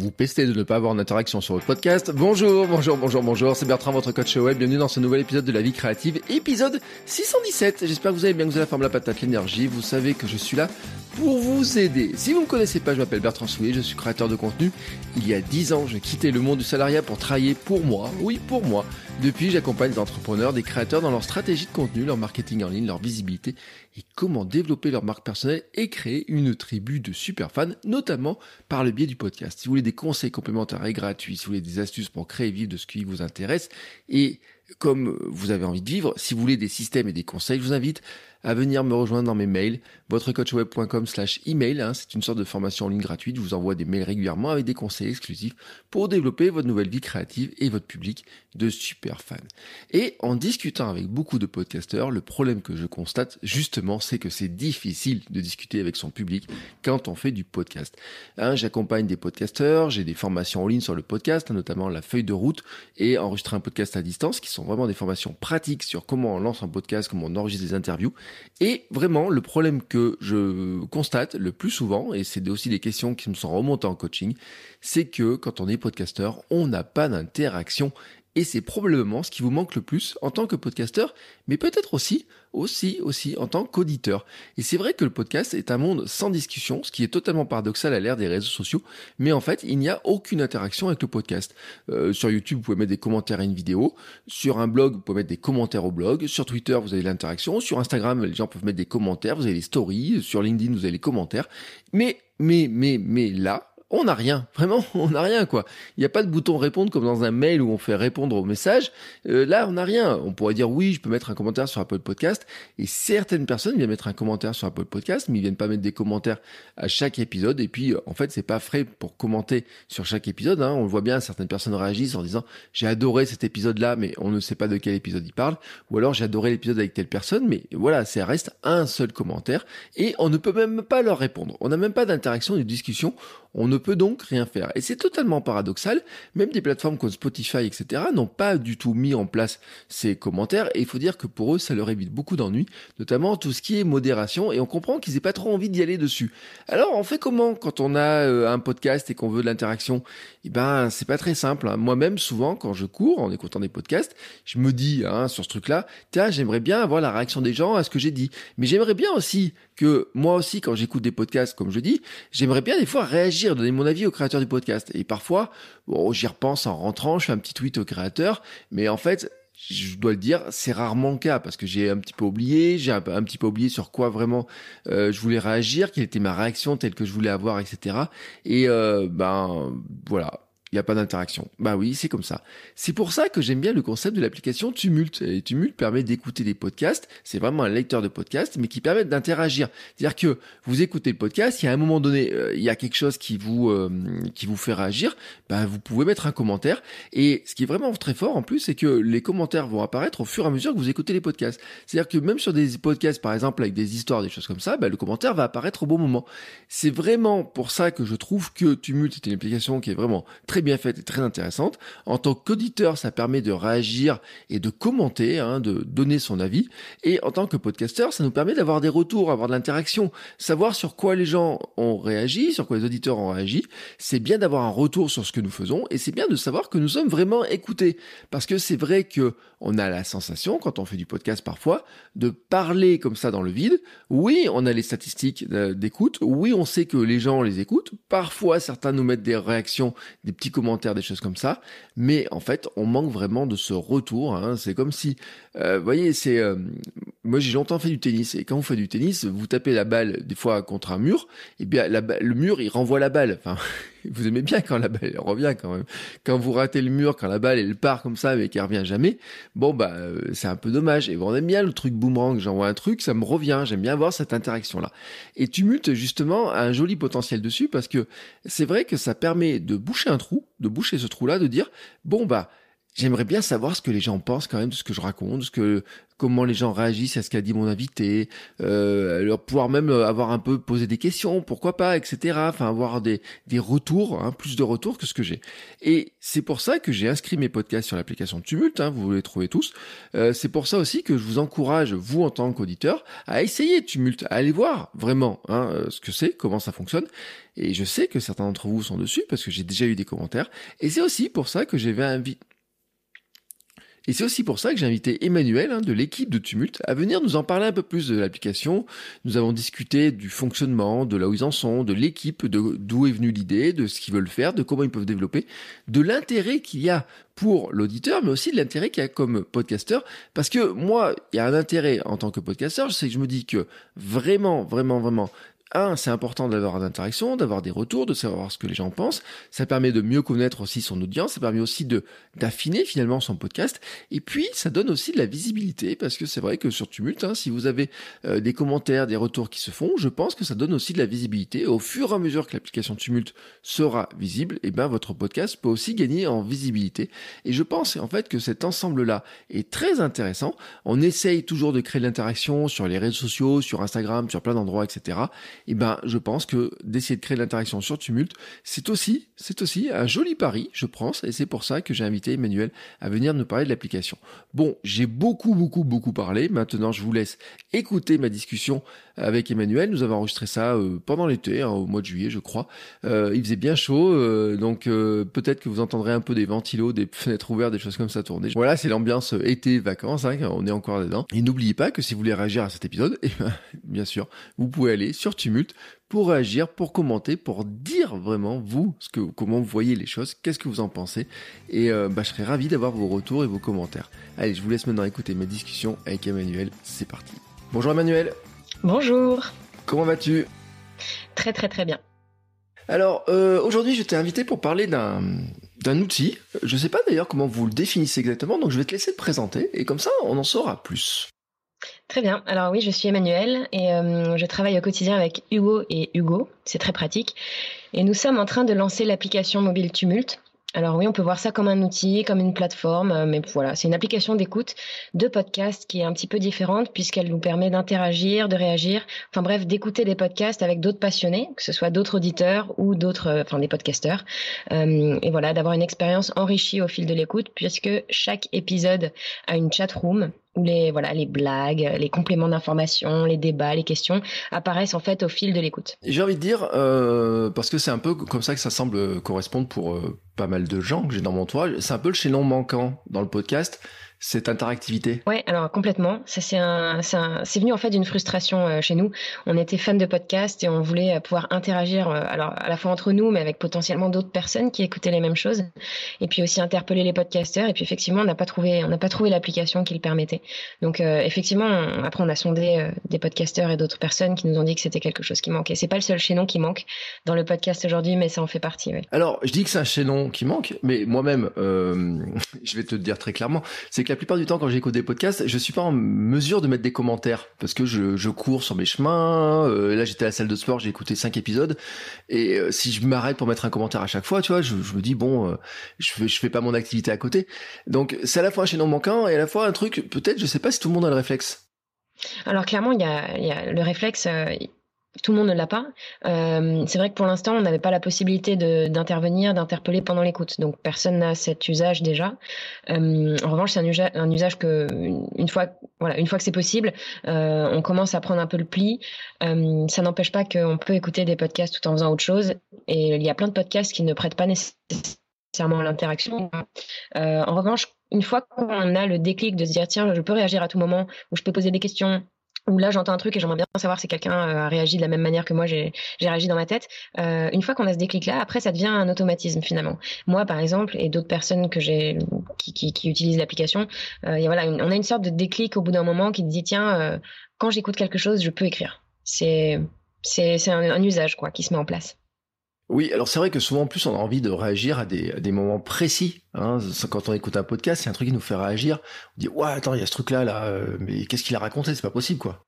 Vous pestez de ne pas avoir d'interaction sur votre podcast. Bonjour, bonjour, bonjour, bonjour. C'est Bertrand, votre coach web. Bienvenue dans ce nouvel épisode de la vie créative, épisode 617. J'espère que vous allez bien, que vous avez la forme, la patate, l'énergie. Vous savez que je suis là pour vous aider. Si vous ne me connaissez pas, je m'appelle Bertrand Soulier, je suis créateur de contenu. Il y a 10 ans, j'ai quitté le monde du salariat pour travailler pour moi. Oui, pour moi. Depuis, j'accompagne des entrepreneurs, des créateurs dans leur stratégie de contenu, leur marketing en ligne, leur visibilité et comment développer leur marque personnelle et créer une tribu de super fans, notamment par le biais du podcast. Si vous voulez des conseils complémentaires et gratuits, si vous voulez des astuces pour créer et vivre de ce qui vous intéresse et comme vous avez envie de vivre, si vous voulez des systèmes et des conseils, je vous invite à venir me rejoindre dans mes mails, votrecoachweb.com slash email. Hein, c'est une sorte de formation en ligne gratuite. Je vous envoie des mails régulièrement avec des conseils exclusifs pour développer votre nouvelle vie créative et votre public de super fans. Et en discutant avec beaucoup de podcasteurs, le problème que je constate justement, c'est que c'est difficile de discuter avec son public quand on fait du podcast. Hein, J'accompagne des podcasteurs, j'ai des formations en ligne sur le podcast, notamment la feuille de route et enregistrer un podcast à distance, qui sont vraiment des formations pratiques sur comment on lance un podcast, comment on enregistre des interviews. Et vraiment, le problème que je constate le plus souvent, et c'est aussi des questions qui me sont remontées en coaching, c'est que quand on est podcasteur, on n'a pas d'interaction et c'est probablement ce qui vous manque le plus en tant que podcasteur, mais peut-être aussi, aussi, aussi en tant qu'auditeur. Et c'est vrai que le podcast est un monde sans discussion, ce qui est totalement paradoxal à l'ère des réseaux sociaux, mais en fait, il n'y a aucune interaction avec le podcast. Euh, sur YouTube, vous pouvez mettre des commentaires à une vidéo. Sur un blog, vous pouvez mettre des commentaires au blog. Sur Twitter, vous avez l'interaction. Sur Instagram, les gens peuvent mettre des commentaires. Vous avez les stories. Sur LinkedIn, vous avez les commentaires. Mais, mais, mais, mais là, on n'a rien. Vraiment, on n'a rien, quoi. Il n'y a pas de bouton répondre comme dans un mail où on fait répondre au message. Euh, là, on n'a rien. On pourrait dire oui, je peux mettre un commentaire sur Apple Podcast. Et certaines personnes viennent mettre un commentaire sur Apple Podcast, mais ils viennent pas mettre des commentaires à chaque épisode. Et puis, en fait, c'est pas frais pour commenter sur chaque épisode. Hein. On le voit bien, certaines personnes réagissent en disant j'ai adoré cet épisode-là, mais on ne sait pas de quel épisode il parle. Ou alors j'ai adoré l'épisode avec telle personne, mais voilà, ça reste un seul commentaire. Et on ne peut même pas leur répondre. On n'a même pas d'interaction, de discussion. On ne peut donc rien faire. Et c'est totalement paradoxal. Même des plateformes comme Spotify, etc., n'ont pas du tout mis en place ces commentaires. Et il faut dire que pour eux, ça leur évite beaucoup d'ennuis, notamment tout ce qui est modération. Et on comprend qu'ils n'aient pas trop envie d'y aller dessus. Alors, on fait comment quand on a euh, un podcast et qu'on veut de l'interaction? Eh ben, c'est pas très simple. Hein. Moi-même, souvent, quand je cours en écoutant des podcasts, je me dis hein, sur ce truc-là, tiens, j'aimerais bien avoir la réaction des gens à ce que j'ai dit. Mais j'aimerais bien aussi que moi aussi, quand j'écoute des podcasts, comme je dis, j'aimerais bien des fois réagir, donner mon avis au créateur du podcast. Et parfois, bon, j'y repense en rentrant, je fais un petit tweet au créateur, mais en fait, je dois le dire, c'est rarement le cas parce que j'ai un petit peu oublié, j'ai un, petit peu oublié sur quoi vraiment euh, je voulais réagir, quelle était ma réaction telle que je voulais avoir, etc. Et euh, ben voilà, il n'y a pas d'interaction. Bah oui, c'est comme ça. C'est pour ça que j'aime bien le concept de l'application Tumult. Et Tumult permet d'écouter des podcasts. C'est vraiment un lecteur de podcasts, mais qui permet d'interagir. C'est-à-dire que vous écoutez le podcast, il y a un moment donné, euh, il y a quelque chose qui vous euh, qui vous fait réagir. Bah vous pouvez mettre un commentaire. Et ce qui est vraiment très fort en plus, c'est que les commentaires vont apparaître au fur et à mesure que vous écoutez les podcasts. C'est-à-dire que même sur des podcasts, par exemple, avec des histoires, des choses comme ça, bah, le commentaire va apparaître au bon moment. C'est vraiment pour ça que je trouve que Tumult est une application qui est vraiment très bien faite et très intéressante. En tant qu'auditeur, ça permet de réagir et de commenter, hein, de donner son avis. Et en tant que podcasteur, ça nous permet d'avoir des retours, avoir de l'interaction, savoir sur quoi les gens ont réagi, sur quoi les auditeurs ont réagi. C'est bien d'avoir un retour sur ce que nous faisons et c'est bien de savoir que nous sommes vraiment écoutés. Parce que c'est vrai que on a la sensation, quand on fait du podcast parfois, de parler comme ça dans le vide. Oui, on a les statistiques euh, d'écoute. Oui, on sait que les gens les écoutent. Parfois, certains nous mettent des réactions, des petits commentaires, des choses comme ça. Mais en fait, on manque vraiment de ce retour. Hein. C'est comme si, euh, voyez, c'est, euh, moi j'ai longtemps fait du tennis et quand vous faites du tennis, vous tapez la balle des fois contre un mur, et bien le mur il renvoie la balle. vous aimez bien quand la balle revient quand même. Quand vous ratez le mur, quand la balle elle part comme ça mais qu'elle revient jamais, bon bah euh, c'est un peu dommage. Et on aime bien le truc boomerang, j'envoie un truc, ça me revient, j'aime bien avoir cette interaction là. Et Tumult justement a un joli potentiel dessus parce que c'est vrai que ça permet de boucher un trou, de boucher ce trou là, de dire bon bah J'aimerais bien savoir ce que les gens pensent quand même de ce que je raconte, ce que comment les gens réagissent à ce qu'a dit mon invité, euh, leur pouvoir même avoir un peu posé des questions, pourquoi pas, etc. Enfin avoir des des retours, hein, plus de retours que ce que j'ai. Et c'est pour ça que j'ai inscrit mes podcasts sur l'application Tumult. Hein, vous les trouvez tous. Euh, c'est pour ça aussi que je vous encourage vous en tant qu'auditeur à essayer Tumult, à aller voir vraiment hein, euh, ce que c'est, comment ça fonctionne. Et je sais que certains d'entre vous sont dessus parce que j'ai déjà eu des commentaires. Et c'est aussi pour ça que j'avais invité et c'est aussi pour ça que j'ai invité Emmanuel hein, de l'équipe de Tumult à venir nous en parler un peu plus de l'application. Nous avons discuté du fonctionnement, de là où ils en sont, de l'équipe, d'où est venue l'idée, de ce qu'ils veulent faire, de comment ils peuvent développer, de l'intérêt qu'il y a pour l'auditeur, mais aussi de l'intérêt qu'il y a comme podcasteur. Parce que moi, il y a un intérêt en tant que podcasteur, c'est que je me dis que vraiment, vraiment, vraiment, un, c'est important d'avoir une interaction, d'avoir des retours, de savoir ce que les gens pensent. Ça permet de mieux connaître aussi son audience. Ça permet aussi de d'affiner finalement son podcast. Et puis, ça donne aussi de la visibilité parce que c'est vrai que sur Tumult, hein, si vous avez euh, des commentaires, des retours qui se font, je pense que ça donne aussi de la visibilité. Au fur et à mesure que l'application Tumult sera visible, et eh ben votre podcast peut aussi gagner en visibilité. Et je pense en fait que cet ensemble-là est très intéressant. On essaye toujours de créer de l'interaction sur les réseaux sociaux, sur Instagram, sur plein d'endroits, etc et eh ben je pense que d'essayer de créer de l'interaction sur Tumult, c'est aussi, c'est aussi un joli pari, je pense, et c'est pour ça que j'ai invité Emmanuel à venir nous parler de l'application. Bon, j'ai beaucoup, beaucoup, beaucoup parlé. Maintenant, je vous laisse écouter ma discussion avec Emmanuel. Nous avons enregistré ça euh, pendant l'été, hein, au mois de juillet, je crois. Euh, il faisait bien chaud, euh, donc peut-être que vous entendrez un peu des ventilos, des fenêtres ouvertes, des choses comme ça tourner. Voilà, c'est l'ambiance été vacances, hein, on est encore dedans. Et n'oubliez pas que si vous voulez réagir à cet épisode, eh ben, bien sûr, vous pouvez aller sur Tumult pour réagir, pour commenter, pour dire vraiment vous ce que comment vous voyez les choses, qu'est-ce que vous en pensez et bah, je serais ravi d'avoir vos retours et vos commentaires. Allez, je vous laisse maintenant écouter ma discussion avec Emmanuel, c'est parti. Bonjour Emmanuel. Bonjour. Comment vas-tu? Très très très bien. Alors euh, aujourd'hui je t'ai invité pour parler d'un d'un outil. Je ne sais pas d'ailleurs comment vous le définissez exactement, donc je vais te laisser te présenter et comme ça on en saura plus. Très bien. Alors oui, je suis Emmanuel et euh, je travaille au quotidien avec Hugo et Hugo. C'est très pratique. Et nous sommes en train de lancer l'application mobile Tumult. Alors oui, on peut voir ça comme un outil, comme une plateforme, euh, mais voilà, c'est une application d'écoute de podcast qui est un petit peu différente puisqu'elle nous permet d'interagir, de réagir, enfin bref, d'écouter des podcasts avec d'autres passionnés, que ce soit d'autres auditeurs ou d'autres, euh, enfin des podcasteurs, et voilà, d'avoir une expérience enrichie au fil de l'écoute puisque chaque épisode a une chat room où les voilà les blagues, les compléments d'information, les débats, les questions apparaissent en fait au fil de l'écoute. J'ai envie de dire euh, parce que c'est un peu comme ça que ça semble correspondre pour euh, pas mal de gens que j'ai dans mon entourage. C'est un peu le chaînon manquant dans le podcast cette interactivité? Ouais, alors complètement. Ça c'est un, c'est venu en fait d'une frustration euh, chez nous. On était fans de podcasts et on voulait euh, pouvoir interagir, euh, alors à la fois entre nous, mais avec potentiellement d'autres personnes qui écoutaient les mêmes choses, et puis aussi interpeller les podcasteurs. Et puis effectivement, on n'a pas trouvé, on n'a pas trouvé l'application qui le permettait. Donc effectivement, après on a sondé des podcasteurs et d'autres personnes qui nous ont dit que c'était quelque chose qui manquait. C'est pas le seul chaînon qui manque dans le podcast aujourd'hui, mais ça en fait partie. Ouais. Alors je dis que c'est un chaînon qui manque, mais moi-même, je vais te le dire très clairement, c'est que la plupart du temps, quand j'écoute des podcasts, je suis pas en mesure de mettre des commentaires parce que je, cours sur mes chemins. Euh, là, j'étais à la salle de sport, j'ai écouté cinq épisodes, et euh, si je m'arrête pour mettre un commentaire à chaque fois, tu vois, je, me dis bon, euh, je fais, je fais pas mon activité à côté. Donc, c'est à la fois un chaînon manquant et à la fois un truc. Peut-être, je sais pas si tout le monde a le réflexe. Alors clairement, il y a, y a le réflexe tout le monde ne l'a pas. Euh, c'est vrai que pour l'instant, on n'avait pas la possibilité d'intervenir, d'interpeller pendant l'écoute. Donc personne n'a cet usage déjà. Euh, en revanche, c'est un, usage, que une fois, voilà, une fois que c'est possible, euh, on commence à prendre un peu le pli. Ça n'empêche pas qu'on peut écouter des podcasts tout en faisant autre chose. Et il y a plein de podcasts qui ne prêtent pas nécessairement l'interaction. Euh, en revanche, une fois qu'on a le déclic de se dire tiens, je peux réagir à tout moment, ou je peux poser des questions, où là j'entends un truc et j'aimerais bien savoir si quelqu'un euh, a réagi de la même manière que moi j'ai réagi dans ma tête. Euh, une fois qu'on a ce déclic là, après ça devient un automatisme finalement. Moi par exemple et d'autres personnes que j'ai qui, qui, qui, utilisent l'application, euh, voilà, on a une sorte de déclic au bout d'un moment qui te dit tiens euh, quand j'écoute quelque chose je peux écrire. C'est c'est un, un usage quoi qui se met en place. Oui, alors c'est vrai que souvent en plus on a envie de réagir à des, moments précis. Hein. Quand on écoute un podcast, c'est un truc qui nous fait réagir. On dit ouais attends il y a ce truc là là, euh, mais qu'est-ce qu'il a raconté? C'est pas possible quoi.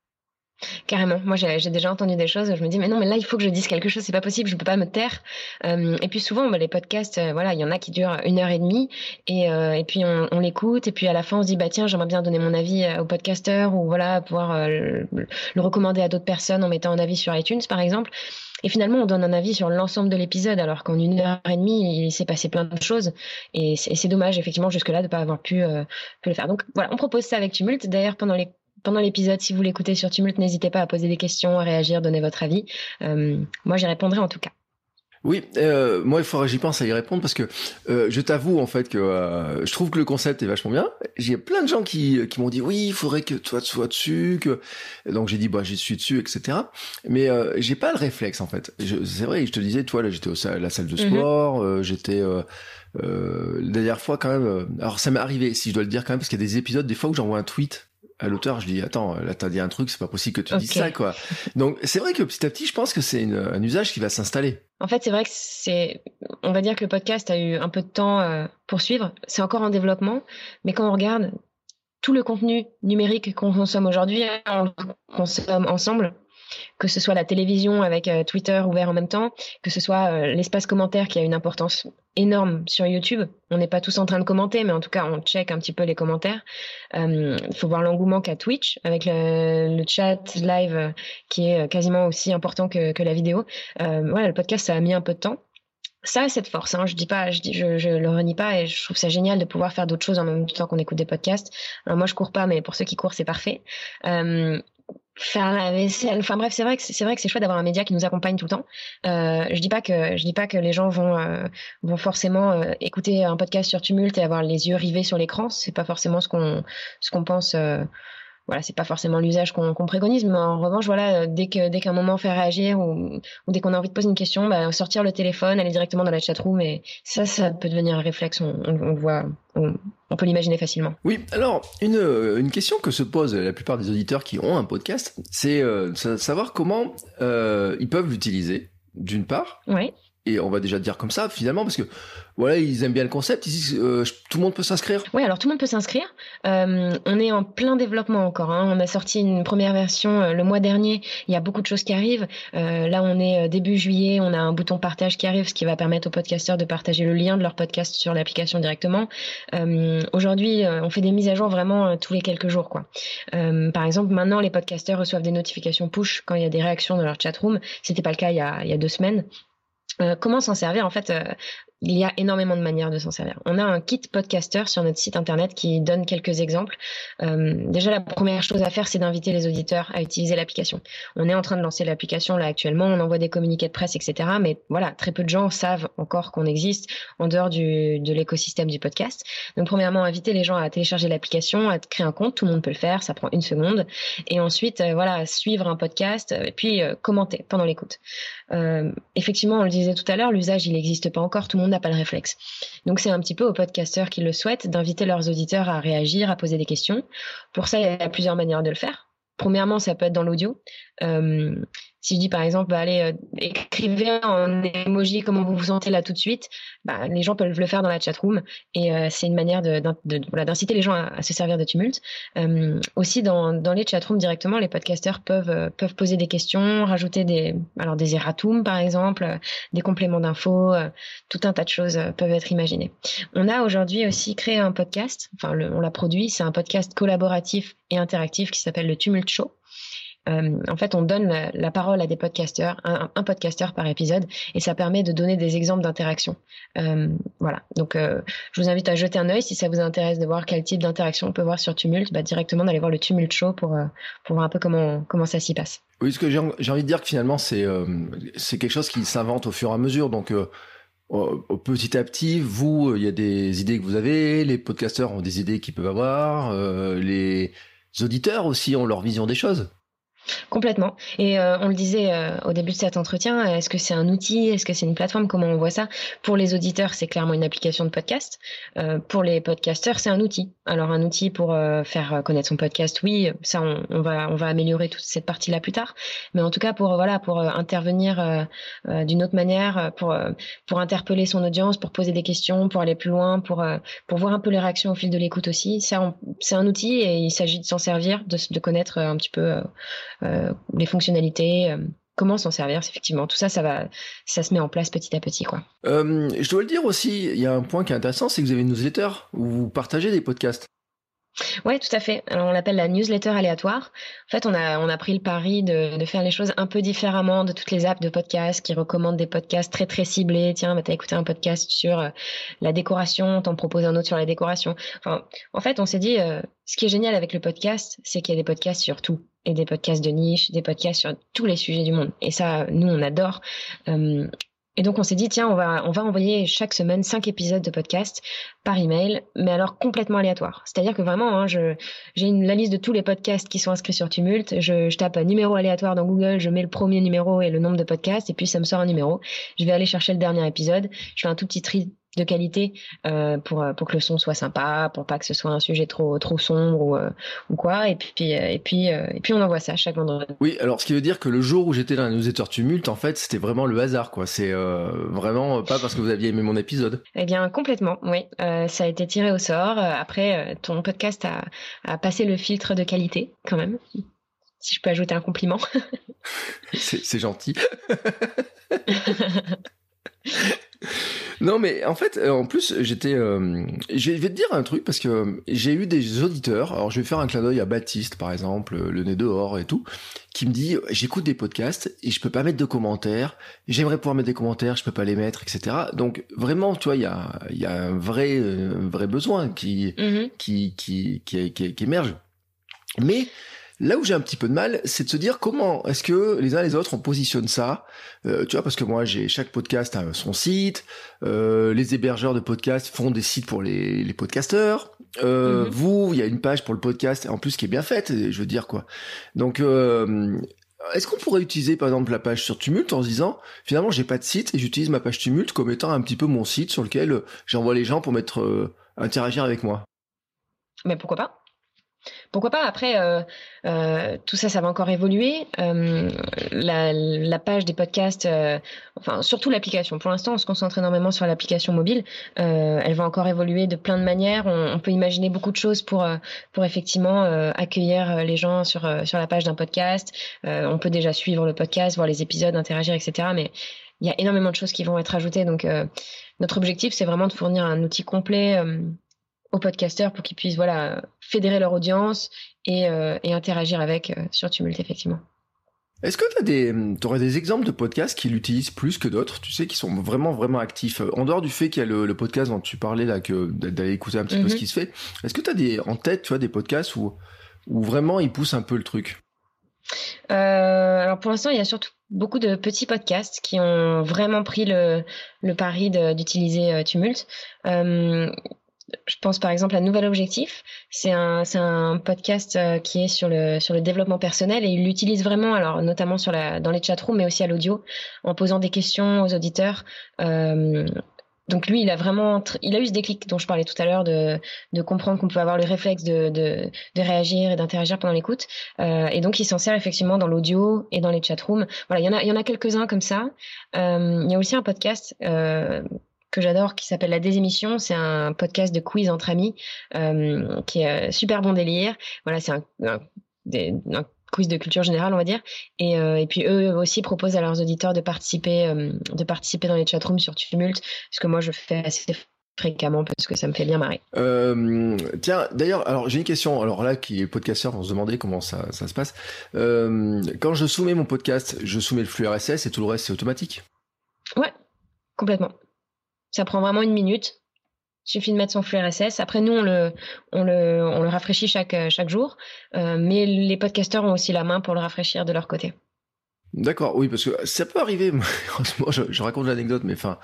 Carrément. Moi, j'ai déjà entendu des choses. Je me dis, mais non, mais là, il faut que je dise quelque chose. C'est pas possible. Je peux pas me taire. Euh, et puis souvent, bah, les podcasts, euh, voilà, il y en a qui durent une heure et demie, et, puis on, on l'écoute, et puis à la fin, on se dit, bah tiens, j'aimerais bien donner mon avis au podcasteur, ou voilà, pouvoir le, le, recommander à d'autres personnes en mettant un avis sur iTunes, par exemple. Et finalement, on donne un avis sur l'ensemble de l'épisode, alors qu'en une heure et demie, il s'est passé plein de choses. Et c'est dommage, effectivement, jusque-là, de ne pas avoir pu, pu le faire. Donc voilà, on propose ça avec Tumult. D'ailleurs, pendant les pendant l'épisode, si vous l'écoutez sur Tumult, n'hésitez pas à poser des questions, à réagir, donner votre avis. Euh, moi, j'y répondrai en tout cas. Oui, euh, moi il faudrait j'y pense à y répondre parce que euh, je t'avoue en fait que euh, je trouve que le concept est vachement bien. J'ai plein de gens qui, qui m'ont dit oui, il faudrait que toi tu sois dessus, que donc j'ai dit bah j'y suis dessus, etc. Mais euh, j'ai pas le réflexe en fait. C'est vrai, je te disais, toi là j'étais au la salle de mhm. sport, euh, j'étais euh, la dernière fois quand même. alors ça m'est arrivé, si je dois le dire quand même, parce qu'il y a des épisodes des fois où j'envoie un tweet à l'auteur, je dis attends, là t'as dit un truc, c'est pas possible que tu dises ça quoi. Donc c'est vrai que petit à petit, je pense que c'est un usage qui va s'installer. En fait, c'est vrai que c'est, on va dire que le podcast a eu un peu de temps euh, pour suivre. C'est encore en développement, mais quand on regarde tout le contenu numérique qu'on consomme aujourd'hui, on le consomme ensemble que ce soit la télévision avec euh, Twitter ouvert en même temps, que ce soit euh, l'espace commentaire qui a une importance énorme sur YouTube. On n'est pas tous en train de commenter, mais en tout cas, on check un petit peu les commentaires. Il faut voir l'engouement qu'a Twitch avec le, chat live qui est quasiment aussi important que, que la vidéo. voilà, le podcast, ça a mis un peu de temps ça cette force. Hein. Je dis pas, je, dis, je, je, le renie pas et je trouve ça génial de pouvoir faire d'autres choses en même temps qu'on écoute des podcasts. Alors moi, je cours pas, mais pour ceux qui courent, c'est parfait. Euh, faire la vaisselle. Enfin bref, c'est vrai que c'est vrai que c'est chouette d'avoir un média qui nous accompagne tout le temps. Euh, je dis pas que je dis pas que les gens vont euh, vont forcément euh, écouter un podcast sur Tumult et avoir les yeux rivés sur l'écran. C'est pas forcément ce qu'on ce qu'on pense. Euh, voilà, c'est pas forcément l'usage qu'on préconise, mais en revanche, voilà, dès que dès qu'un moment fait réagir ou, ou, dès qu'on a envie de poser une question, bah, sortir le téléphone, aller directement dans la chatroom, et ça, ça peut devenir un réflexe. On, on, voit, on, on peut l'imaginer facilement. Oui, alors une une question que se posent la plupart des auditeurs qui ont un podcast, c'est euh, savoir comment euh, ils peuvent l'utiliser. D'une part. Oui et on va déjà dire comme ça finalement parce que voilà ils aiment bien le concept euh, tout le monde peut s'inscrire. Oui alors tout le monde peut s'inscrire. Euh, on est en plein développement encore hein. on a sorti une première version euh, le mois dernier. Il y a beaucoup de choses qui arrivent. Là on est début juillet on a un bouton partage qui arrive ce qui va permettre aux podcasteurs de partager le lien de leur podcast sur l'application directement. Aujourd'hui on fait des mises à jour vraiment tous les quelques jours quoi. Par exemple maintenant les podcasteurs reçoivent des notifications push quand il y a des réactions dans leur chatroom. C'était pas le cas il y a, deux semaines comment s'en servir En fait, euh, il y a énormément de manières de s'en servir. On a un kit podcaster sur notre site internet qui donne quelques exemples. Euh, déjà, la première chose à faire, c'est d'inviter les auditeurs à utiliser l'application. On est en train de lancer l'application là actuellement, on envoie des communiqués de presse, etc. Mais voilà, très peu de gens savent encore qu'on existe en dehors du, de l'écosystème du podcast. Donc, premièrement, inviter les gens à télécharger l'application, à créer un compte. Tout le monde peut le faire, ça prend une seconde. Et ensuite, euh, voilà, suivre un podcast et puis euh, commenter pendant l'écoute. Euh, effectivement, on le disait tout à l'heure, l'usage, il n'existe pas encore. Tout le monde n'a pas le réflexe. Donc c'est un petit peu aux podcasteurs qui le souhaitent d'inviter leurs auditeurs à réagir, à poser des questions. Pour ça, il y a plusieurs manières de le faire. Premièrement, ça peut être dans l'audio. Euh, si je dis par exemple, bah, allez, euh, écrivez en emoji comment vous vous sentez là tout de suite, bah, les gens peuvent le faire dans la chat room et euh, c'est une manière d'inciter les gens à, se servir de Tumult. Euh, aussi dans, dans les chat rooms directement, les podcasteurs peuvent euh, peuvent poser des questions, rajouter des alors des erratums par exemple, des compléments d'infos, tout un tas de choses peuvent être imaginées. On a aujourd'hui aussi créé un podcast, enfin le, on l'a produit, c'est un podcast collaboratif et interactif qui s'appelle le Tumult Show. Euh, en fait, on donne la, parole à des podcasteurs, un, un, podcasteur par épisode, et ça permet de donner des exemples d'interaction. Euh, voilà. Donc, euh, je vous invite à jeter un œil si ça vous intéresse de voir quel type d'interaction on peut voir sur Tumult, bah, directement d'aller voir le Tumult Show pour, pour voir un peu comment, comment ça s'y passe. Oui, ce que j'ai envie de dire que finalement, c'est c'est quelque chose qui s'invente au fur et à mesure. Donc, petit à petit, vous, il y a des idées que vous avez, les podcasteurs ont des idées qu'ils peuvent avoir, les auditeurs aussi ont leur vision des choses. Complètement. Et euh, on le disait euh, au début de cet entretien, est-ce que c'est un outil? Est-ce que c'est une plateforme? Comment on voit ça? Pour les auditeurs, c'est clairement une application de podcast. Euh, pour les podcasteurs, c'est un outil. Alors un outil pour faire connaître son podcast, oui, ça on, on, va on va améliorer toute cette partie-là plus tard. Mais en tout cas pour voilà pour intervenir d'une autre manière, pour pour interpeller son audience, pour poser des questions, pour aller plus loin, pour pour voir un peu les réactions au fil de l'écoute aussi. Ça c'est un outil et il s'agit de s'en servir, de, de connaître un petit peu euh, les fonctionnalités euh, comment s'en servir effectivement tout ça ça va ça se met en place petit à petit quoi euh, je dois le dire aussi il y a un point qui est intéressant c'est que vous avez une newsletter où vous partagez des podcasts oui, tout à fait. Alors, on l'appelle la newsletter aléatoire. En fait, on a, on a pris le pari de, de, faire les choses un peu différemment de toutes les apps de podcast qui recommandent des podcasts très très ciblés. Tiens, bah, t'as écouté un podcast sur la décoration, t'en proposes un autre sur la décoration. Enfin, en fait, on s'est dit, ce qui est génial avec le podcast, c'est qu'il y a des podcasts sur tout et des podcasts de niche, des podcasts sur tous les sujets du monde. Et ça, nous, on adore. Euh, et donc on s'est dit tiens on va on va envoyer chaque semaine cinq épisodes de podcast par email mais alors complètement aléatoire c'est-à-dire que vraiment hein, je j'ai la liste de tous les podcasts qui sont inscrits sur Tumult je, je tape numéro aléatoire dans Google je mets le premier numéro et le nombre de podcasts et puis ça me sort un numéro je vais aller chercher le dernier épisode je fais un tout petit tri de qualité euh, pour euh, pour que le son soit sympa, pour pas que ce soit un sujet trop trop sombre ou euh, ou quoi. Et puis et puis et puis on envoie ça chaque vendredi. Oui, alors ce qui veut dire que le jour où j'étais dans la newsletter tumulte, en fait, c'était vraiment le hasard, quoi. C'est vraiment pas parce que vous aviez aimé mon épisode. Eh bien, complètement. Oui, ça a été tiré au sort. Après, ton podcast a a passé le filtre de qualité quand même. Si je peux ajouter un compliment. c'est gentil. non, mais en fait, euh, en plus, j'étais. Euh, je vais te dire un truc parce que j'ai eu des auditeurs. Alors, je vais faire un clin d'œil à Baptiste, par exemple, le nez dehors et tout, qui me dit j'écoute des podcasts et je peux pas mettre de commentaires. J'aimerais pouvoir mettre des commentaires, je peux pas les mettre, etc. Donc, vraiment, tu vois, il y a, y a un vrai, un vrai besoin qui, mm-hmm. qui, qui, qui, qui, qui émerge. Mais Là où j'ai un petit peu de mal, c'est de se dire comment est-ce que les uns les autres on positionne ça. Euh, tu vois, parce que moi j'ai chaque podcast a son site. Euh, les hébergeurs de podcasts font des sites pour les, les podcasteurs. Euh, mhm. Vous, il y a une page pour le podcast en plus qui est bien faite. Je veux dire quoi. Donc est-ce qu'on pourrait utiliser par exemple la page sur Tumult en se disant finalement j'ai pas de site et j'utilise ma page Tumult comme étant un petit peu mon site sur lequel j'envoie les gens pour mettre interagir avec moi? Mais pourquoi pas? Pourquoi pas Après, euh, euh, tout ça, ça va encore évoluer. Euh, la, page des podcasts, enfin surtout l'application. Pour l'instant, on se concentre énormément sur l'application mobile. elle va encore évoluer de plein de manières. On, peut imaginer beaucoup de choses pour pour effectivement accueillir les gens sur sur la page d'un podcast. on peut déjà suivre le podcast, voir les épisodes, interagir, etc. Mais il y a énormément de choses qui vont être ajoutées. Donc notre objectif, c'est vraiment de fournir un outil complet aux podcasteurs pour qu'ils puissent voilà fédérer leur audience et, euh, et interagir avec euh, sur Tumult effectivement. Est-ce que tu des, aurais des exemples de podcasts qui l'utilisent plus que d'autres, tu sais, qui sont vraiment vraiment actifs? En dehors du fait qu'il y a le, podcast dont tu parlais là, que d'aller écouter un petit peu ce mhm. qui se fait, est-ce que tu as des en tête, tu vois, des podcasts où où vraiment ils poussent un peu le truc? Euh, alors pour l'instant, il y a surtout beaucoup de petits podcasts qui ont vraiment pris le, le pari d'utiliser euh, Tumult. Euh, je pense par exemple à Nouvel Objectif. C'est un, podcast euh, qui est sur le, développement personnel et il l'utilise vraiment, alors notamment dans les chatrooms, mais aussi à l'audio, en posant des questions aux auditeurs. Euh, donc lui, il a vraiment, il a eu ce déclic dont je parlais tout à l'heure de, comprendre qu'on peut avoir le réflexe de, réagir et d'interagir pendant l'écoute. Euh, et donc il s'en sert effectivement dans l'audio et dans les chatrooms. Voilà, il y en a, a quelques-uns comme ça. Il y a aussi un podcast que j'adore qui s'appelle La Désémission. C'est un podcast de quiz entre amis euh, qui est euh, super bon délire. Voilà, c'est un, un, quiz de culture générale, on va dire. Et, euh, et puis eux aussi proposent à leurs auditeurs de participer, euh, de participer dans les chatrooms sur Tumult, ce que moi je fais assez fréquemment parce que ça me fait bien marrer. Euh, tiens, d'ailleurs, alors j'ai une question. Alors là, qui est podcasteur, vont se demander comment ça, ça se passe. Quand je soumets mon podcast, je soumets le flux RSS et tout le reste c'est automatique? Ouais, complètement. Ça prend vraiment une minute. Il suffit de mettre son flux RSS. Après, nous, on le, on le, on le rafraîchit chaque, chaque jour. Euh, mais les podcasteurs ont aussi la main pour le rafraîchir de leur côté. D'accord, oui, parce que ça peut arriver. Moi, je, je raconte l'anecdote, mais enfin,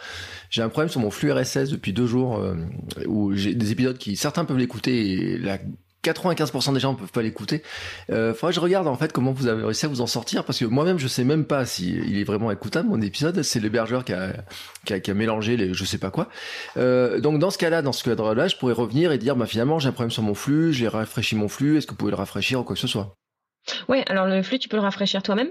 j'ai un problème sur mon flux RSS depuis deux jours euh, où j'ai des épisodes qui certains peuvent l'écouter et la 95% des gens ne peuvent pas l'écouter. Euh, faudrait que je regarde en fait comment vous avez réussi à vous en sortir parce que moi-même je sais même pas si il est vraiment écoutable mon épisode. C'est l'hébergeur qui a, qui a, qui a mélangé les je sais pas quoi. Euh, donc dans ce cas-là, dans ce cadre-là, je pourrais revenir et dire bah finalement j'ai un problème sur mon flux, j'ai rafraîchi mon flux. Est-ce que vous pouvez le rafraîchir ou quoi que ce soit? Ouais, alors le flux tu peux le rafraîchir toi-même.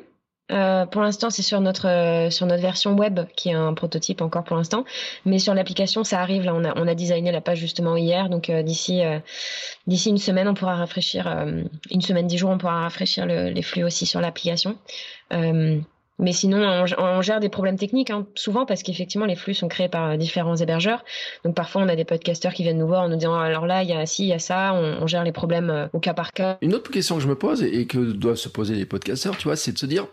Euh, pour l'instant, c'est sur notre euh, sur notre version web qui est un prototype encore pour l'instant, mais sur l'application, ça arrive. Là, on a on a designé la page justement hier, donc euh, d'ici d'ici une semaine, on pourra rafraîchir une semaine dix jours, on pourra rafraîchir les flux aussi sur l'application. mais sinon, on, gère des problèmes techniques hein, souvent parce qu'effectivement, les flux sont créés par différents hébergeurs. Donc parfois, on a des podcasteurs qui viennent nous voir en nous disant alors là, il y a ci, il y a ça. On, gère les problèmes au cas par cas. Une autre question que je me pose et que doivent se poser les podcasteurs, tu vois, c'est de se dire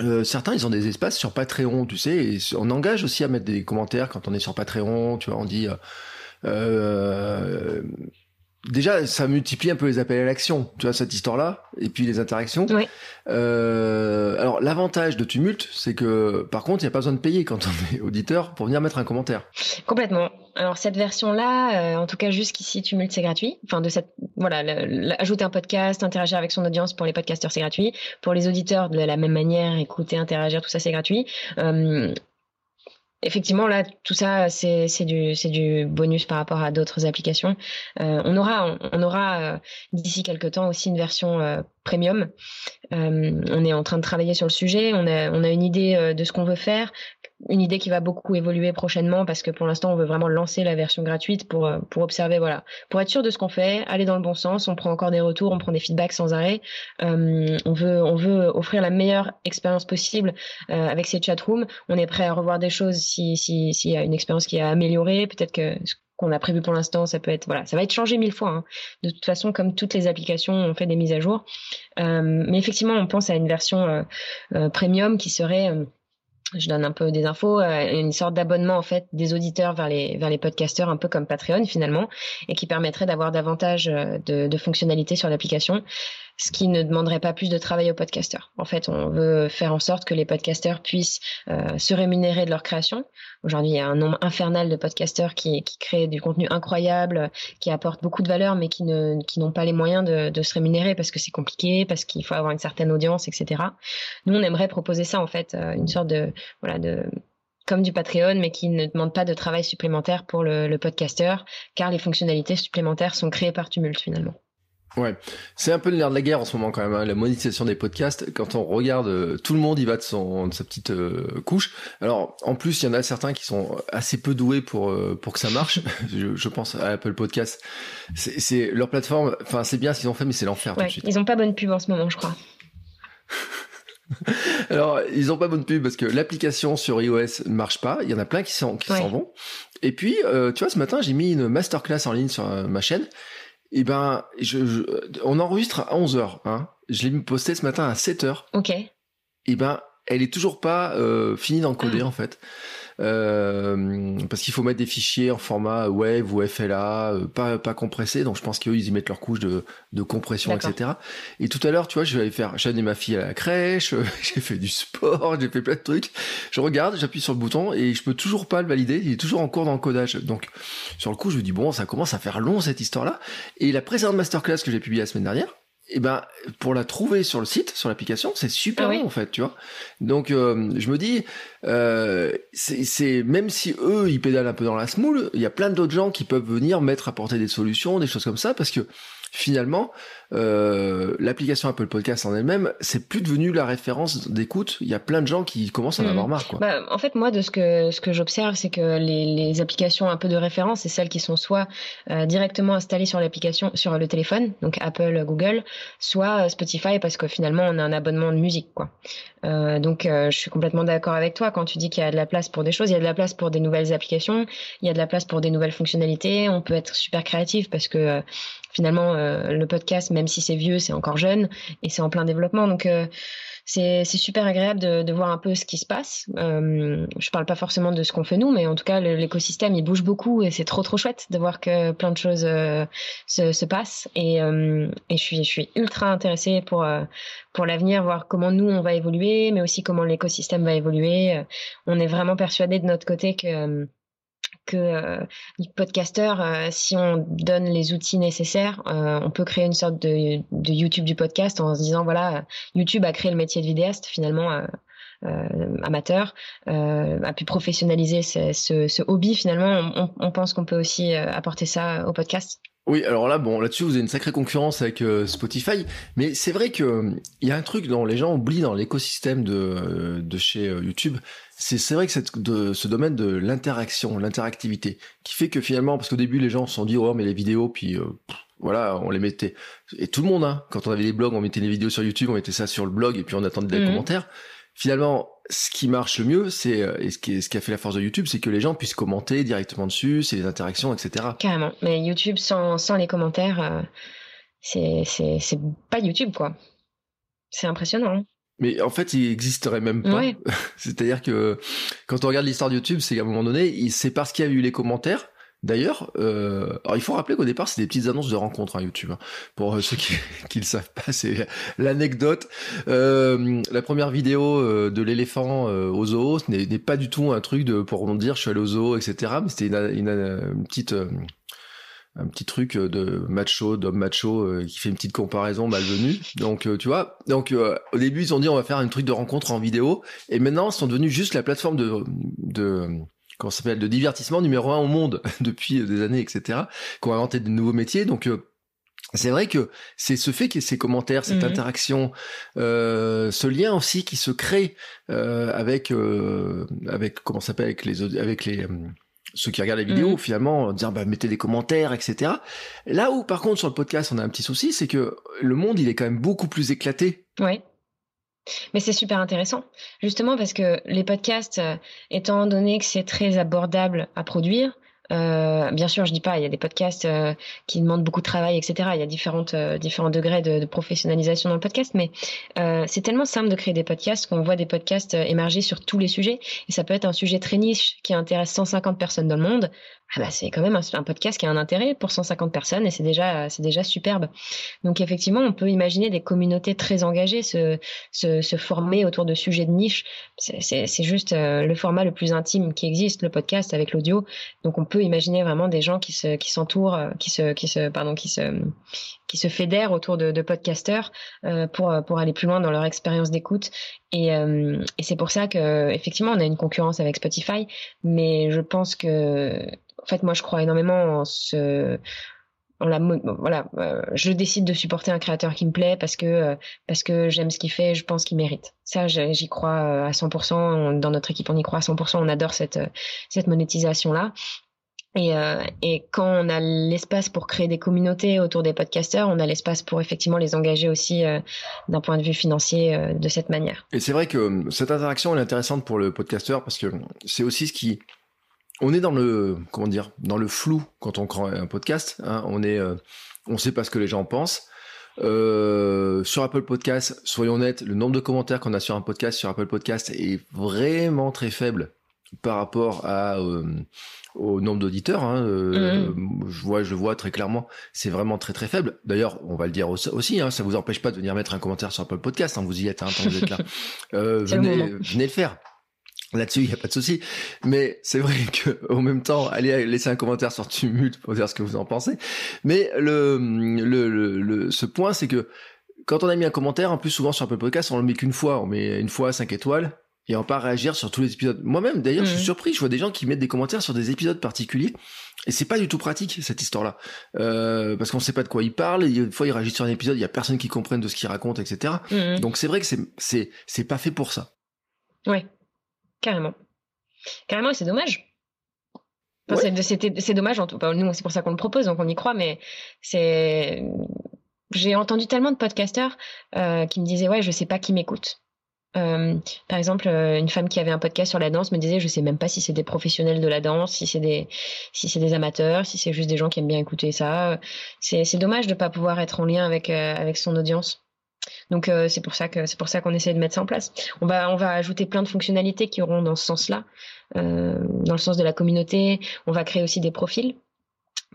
euh, certains, ils ont des espaces sur Patreon, tu sais, et on engage aussi à mettre des commentaires quand on est sur Patreon, tu vois, on dit... Euh, euh déjà, ça multiplie un peu les appels à l'action, tu vois, cette histoire-là, et puis les interactions. Oui. Euh, alors, l'avantage de Tumult, c'est que, par contre, il n'y a pas besoin de payer quand on est auditeur pour venir mettre un commentaire. Complètement. Alors, cette version-là, euh, en tout cas, jusqu'ici, Tumult, c'est gratuit. Enfin, de cette, voilà, ajouter un podcast, interagir avec son audience pour les podcasteurs, c'est gratuit. Pour les auditeurs, de la même manière, écouter, interagir, tout ça, c'est gratuit. Euh, effectivement, là, tout ça, c'est du, du bonus par rapport à d'autres applications. Euh, on aura, on, aura euh, d'ici quelques temps aussi une version euh, premium. on est en train de travailler sur le sujet. On a, une idée de ce qu'on veut faire une idée qui va beaucoup évoluer prochainement parce que pour l'instant on veut vraiment lancer la version gratuite pour euh, pour observer voilà pour être sûr de ce qu'on fait aller dans le bon sens on prend encore des retours on prend des feedbacks sans arrêt euh, on veut on veut offrir la meilleure expérience possible euh, avec ces chatrooms on est prêt à revoir des choses si si s'il y a une expérience qui a amélioré peut-être que qu'on a prévu pour l'instant ça peut être voilà ça va être changé mille fois hein. de toute façon comme toutes les applications on fait des mises à jour mais effectivement on pense à une version premium qui serait je donne un peu des infos, euh, une sorte d'abonnement en fait des auditeurs vers les vers les podcasteurs, un peu comme Patreon finalement, et qui permettrait d'avoir davantage euh, de fonctionnalités sur l'application ce qui ne demanderait pas plus de travail aux podcasteurs. En fait, on veut faire en sorte que les podcasteurs puissent euh, se rémunérer de leur création. Aujourd'hui, il y a un nombre infernal de podcasteurs qui, qui créent du contenu incroyable, qui apportent beaucoup de valeur, mais qui ne qui n'ont pas les moyens de, de se rémunérer parce que c'est compliqué, parce qu'il faut avoir une certaine audience, etc. Nous, on aimerait proposer ça en fait, euh, une sorte de voilà de comme du Patreon, mais qui ne demande pas de travail supplémentaire pour le, le podcasteur, car les fonctionnalités supplémentaires sont créées par Tumult finalement. Ouais, c'est un peu le nerf de la guerre en ce moment quand même, hein, la monétisation des podcasts. Quand on regarde, euh, tout le monde y va de, son, de sa petite euh, couche. Alors, en plus, il y en a certains qui sont assez peu doués pour euh, pour que ça marche. je, je, pense à Apple Podcast. C'est leur plateforme. Enfin, c'est bien ce qu'ils ont fait, mais c'est l'enfer suite. Ils ont pas bonne pub en ce moment, je crois. Alors, ils ont pas bonne pub parce que l'application sur iOS ne marche pas. Il y en a plein qui s'en qui s'en vont. Et puis, tu vois, ce matin, j'ai mis une masterclass en ligne sur ma chaîne eh ben, je, on enregistre à 11h. Hein. Je l'ai posté ce matin à 7h. Ok. Eh ben, elle est toujours pas euh, finie d'encoder ah. en fait. Euh, parce qu'il faut mettre des fichiers en format wave ou FLA, euh, pas pas compressé. Donc je pense qu'eux ils y mettent leur couche de, de compression, etc. Et tout à l'heure, tu vois, je vais faire, j'ai amené ma fille à la crèche, j'ai fait du sport, j'ai fait plein de trucs. Je regarde, j'appuie sur le bouton et je peux toujours pas le valider. Il est toujours en cours d'encodage. Donc sur le coup, je me dis bon, ça commence à faire long cette histoire-là. Et la précédente masterclass que j'ai publiée la semaine dernière, et eh ben pour la trouver sur le site, sur l'application, c'est super ah en fait, tu vois. Donc euh, je me dis, euh, c'est même si eux ils pédalent un peu dans la smoule, il y a plein d'autres gens qui peuvent venir mettre apporter des solutions, des choses comme ça, parce que finalement, euh, l'application Apple Podcast en elle-même, c'est plus devenu la référence d'écoute. Il y a plein de gens qui commencent à en mm. avoir marre. Quoi. Bah, en fait, moi, de ce que ce que j'observe, c'est que les, les, applications un peu de référence, c'est celles qui sont soit euh, directement installées sur l'application, sur le téléphone, donc Apple, Google, soit euh, Spotify, parce que finalement, on a un abonnement de musique, quoi. Euh, donc, euh, je suis complètement d'accord avec toi quand tu dis qu'il y a de la place pour des choses. Il y a de la place pour des nouvelles applications, il y a de la place pour des nouvelles fonctionnalités. On peut être super créatif parce que finalement, le podcast même si c'est vieux, c'est encore jeune et c'est en plein développement. Donc euh, c'est super agréable de, de, voir un peu ce qui se passe. Euh, je parle pas forcément de ce qu'on fait nous, mais en tout cas l'écosystème il bouge beaucoup et c'est trop trop chouette de voir que plein de choses euh, se, se, passent. Et, euh, et je suis je suis ultra intéressée pour euh, pour l'avenir, voir comment nous on va évoluer, mais aussi comment l'écosystème va évoluer. On est vraiment persuadé de notre côté que que euh, podcasteur, euh, si on donne les outils nécessaires, euh, on peut créer une sorte de, de, YouTube du podcast en se disant voilà, YouTube a créé le métier de vidéaste finalement. Amateur, a pu professionnaliser ce, ce, ce hobby finalement. On, on pense qu'on peut aussi apporter ça au podcast. Oui, alors là, bon, là-dessus, vous avez une sacrée concurrence avec euh, Spotify, mais c'est vrai que euh, il y a un truc dont les gens oublient dans l'écosystème de, euh, de chez YouTube. C'est c'est vrai que cette, de, ce domaine de l'interaction, l'interactivité, qui fait que finalement, parce qu'au début, les gens se sont dit, oh, mais les vidéos, puis voilà, on les mettait. Et tout le monde, hein, quand on avait des blogs, on mettait les vidéos sur YouTube, on mettait ça sur le blog, et puis on attendait des mmh. commentaires finalement, ce qui marche le mieux, c'est euh, et ce qui, ce qui a fait la force de YouTube, c'est que les gens puissent commenter directement dessus, c'est les interactions, etc. Carrément. Mais YouTube sans, sans les commentaires, euh, c'est c'est pas YouTube quoi. C'est impressionnant. Hein. Mais en fait, il existerait même pas. C'est-à-dire que quand on regarde l'histoire de YouTube, c'est qu'à un moment donné, c'est parce qu'il y a eu les commentaires D'ailleurs, euh, il faut rappeler qu'au départ, c'est des petites annonces de rencontres à hein, YouTube. Hein. Pour euh, ceux qui ne savent pas, c'est l'anecdote. Euh, la première vidéo de l'éléphant au zoo n'est pas du tout un truc de pour dire je suis allé au zoo, etc. Mais c'était une, petite un petit truc de macho, d'homme macho qui fait une petite comparaison malvenue. Donc tu vois, donc au début ils ont dit on va faire un truc de rencontre en vidéo, et maintenant ils sont devenus juste la plateforme de comment s'appelle, de divertissement numéro un au monde depuis des années, etc., qui ont inventé de nouveaux métiers. Donc, euh, c'est vrai que c'est ce fait qu'il y ait ces commentaires, cette mhm. interaction, euh, ce lien aussi qui se crée euh, avec euh, avec comment s'appelle avec les avec les euh, ceux qui regardent les vidéos mhm. finalement dire bah mettez des commentaires etc. Là où par contre sur le podcast on a un petit souci c'est que le monde il est quand même beaucoup plus éclaté. Ouais. Mais c'est super intéressant, justement parce que les podcasts, euh, étant donné que c'est très abordable à produire, euh, bien sûr, je dis pas, il y a des podcasts euh, qui demandent beaucoup de travail, etc. Il y a différents degrés de, de, professionnalisation dans le podcast, mais c'est tellement simple de créer des podcasts qu'on voit des podcasts émerger sur tous les sujets. Et ça peut être un sujet très niche qui intéresse 150 personnes dans le monde. Ah bah c'est quand même un, podcast qui a un intérêt pour 150 personnes et c'est déjà, c'est déjà superbe. Donc effectivement, on peut imaginer des communautés très engagées se, se, se former autour de sujets de niche. C'est juste le format le plus intime qui existe, le podcast avec l'audio. Donc on peut imaginer vraiment des gens qui se qui s'entourent, euh, qui se qui se pardon qui se qui se fédèrent autour de, de podcasteurs euh, pour pour aller plus loin dans leur expérience d'écoute. Et, euh, et c'est pour ça que effectivement on a une concurrence avec Spotify, mais je pense que en fait moi je crois énormément en ce on la, voilà, je décide de supporter un créateur qui me plaît parce que parce que j'aime ce qu'il fait, et je pense qu'il mérite. Ça, j'y crois à 100%. dans notre équipe, on y croit à 100%. On adore cette cette monétisation là. Et, euh, et, quand on a l'espace pour créer des communautés autour des podcasteurs, on a l'espace pour effectivement les engager aussi euh, d'un point de vue financier euh, de cette manière. Et c'est vrai que cette interaction est intéressante pour le podcasteur parce que c'est aussi ce qui on est dans le comment dire dans le flou quand on crée un podcast. Hein, on est on sait pas ce que les gens pensent. sur Apple Podcast, soyons honnêtes, le nombre de commentaires qu'on a sur un podcast sur Apple Podcast est vraiment très faible par rapport à au nombre d'auditeurs. Hein, euh, mmh. Je vois, je vois très clairement, c'est vraiment très très faible. D'ailleurs, on va le dire aussi, hein, ça vous empêche pas de venir mettre un commentaire sur Apple Podcast. Hein, vous y êtes, hein, tant vous êtes là. Euh, venez, venez le faire. Là-dessus, il n'y a pas de souci. Mais c'est vrai que, au même temps, allez laisser un commentaire sur Tumult pour dire ce que vous en pensez. Mais le, le, le, ce point, c'est que quand on a mis un commentaire, en plus souvent sur Apple Podcast, on le met qu'une fois. On met une fois 5 étoiles et on pas réagir sur tous les épisodes. Moi-même, d'ailleurs, je suis mmh. surpris. Je vois des gens qui mettent des commentaires sur des épisodes particuliers, et c'est pas du tout pratique cette histoire-là, euh, parce qu'on sait pas de quoi ils parlent. Et une fois, ils réagissent sur un épisode, il y a personne qui comprenne de ce qu'ils racontent, etc. Mmh. Donc c'est vrai que c'est c'est c'est pas fait pour ça. Ouais, carrément, carrément, et c'est dommage. C'est dommage, en tout cas. Nous, c'est pour ça qu'on le propose, donc on y croit, mais c'est. J'ai entendu tellement de podcasteurs euh, qui me disaient ouais, je sais pas qui m'écoute. Euh, par exemple, euh, une femme qui avait un podcast sur la danse me disait, je sais même pas si c'est des professionnels de la danse, si c'est des, si c'est des amateurs, si c'est juste des gens qui aiment bien écouter ça. C'est, c'est dommage de pas pouvoir être en lien avec euh, avec son audience. Donc c'est pour ça que c'est pour ça qu'on essaie de mettre ça en place. On va on va ajouter plein de fonctionnalités qui auront dans ce sens-là, dans le sens de la communauté. On va créer aussi des profils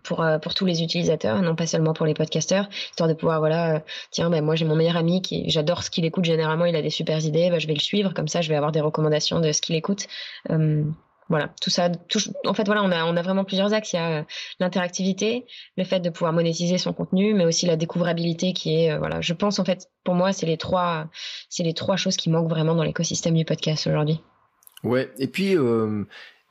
pour euh, pour tous les utilisateurs, non pas seulement pour les podcasteurs, histoire de pouvoir voilà, euh, tiens, ben moi j'ai mon meilleur ami qui j'adore ce qu'il écoute généralement, il a des super idées, ben, je vais le suivre, comme ça je vais avoir des recommandations de ce qu'il écoute. Euh, voilà, tout ça. en fait, voilà, on a, on a vraiment plusieurs axes. Il y a l'interactivité, le fait de pouvoir monétiser son contenu, mais aussi la découvrabilité qui est, voilà, je pense en fait, pour moi, c'est les trois, c'est les trois choses qui manquent vraiment dans l'écosystème du podcast aujourd'hui. Ouais, et puis.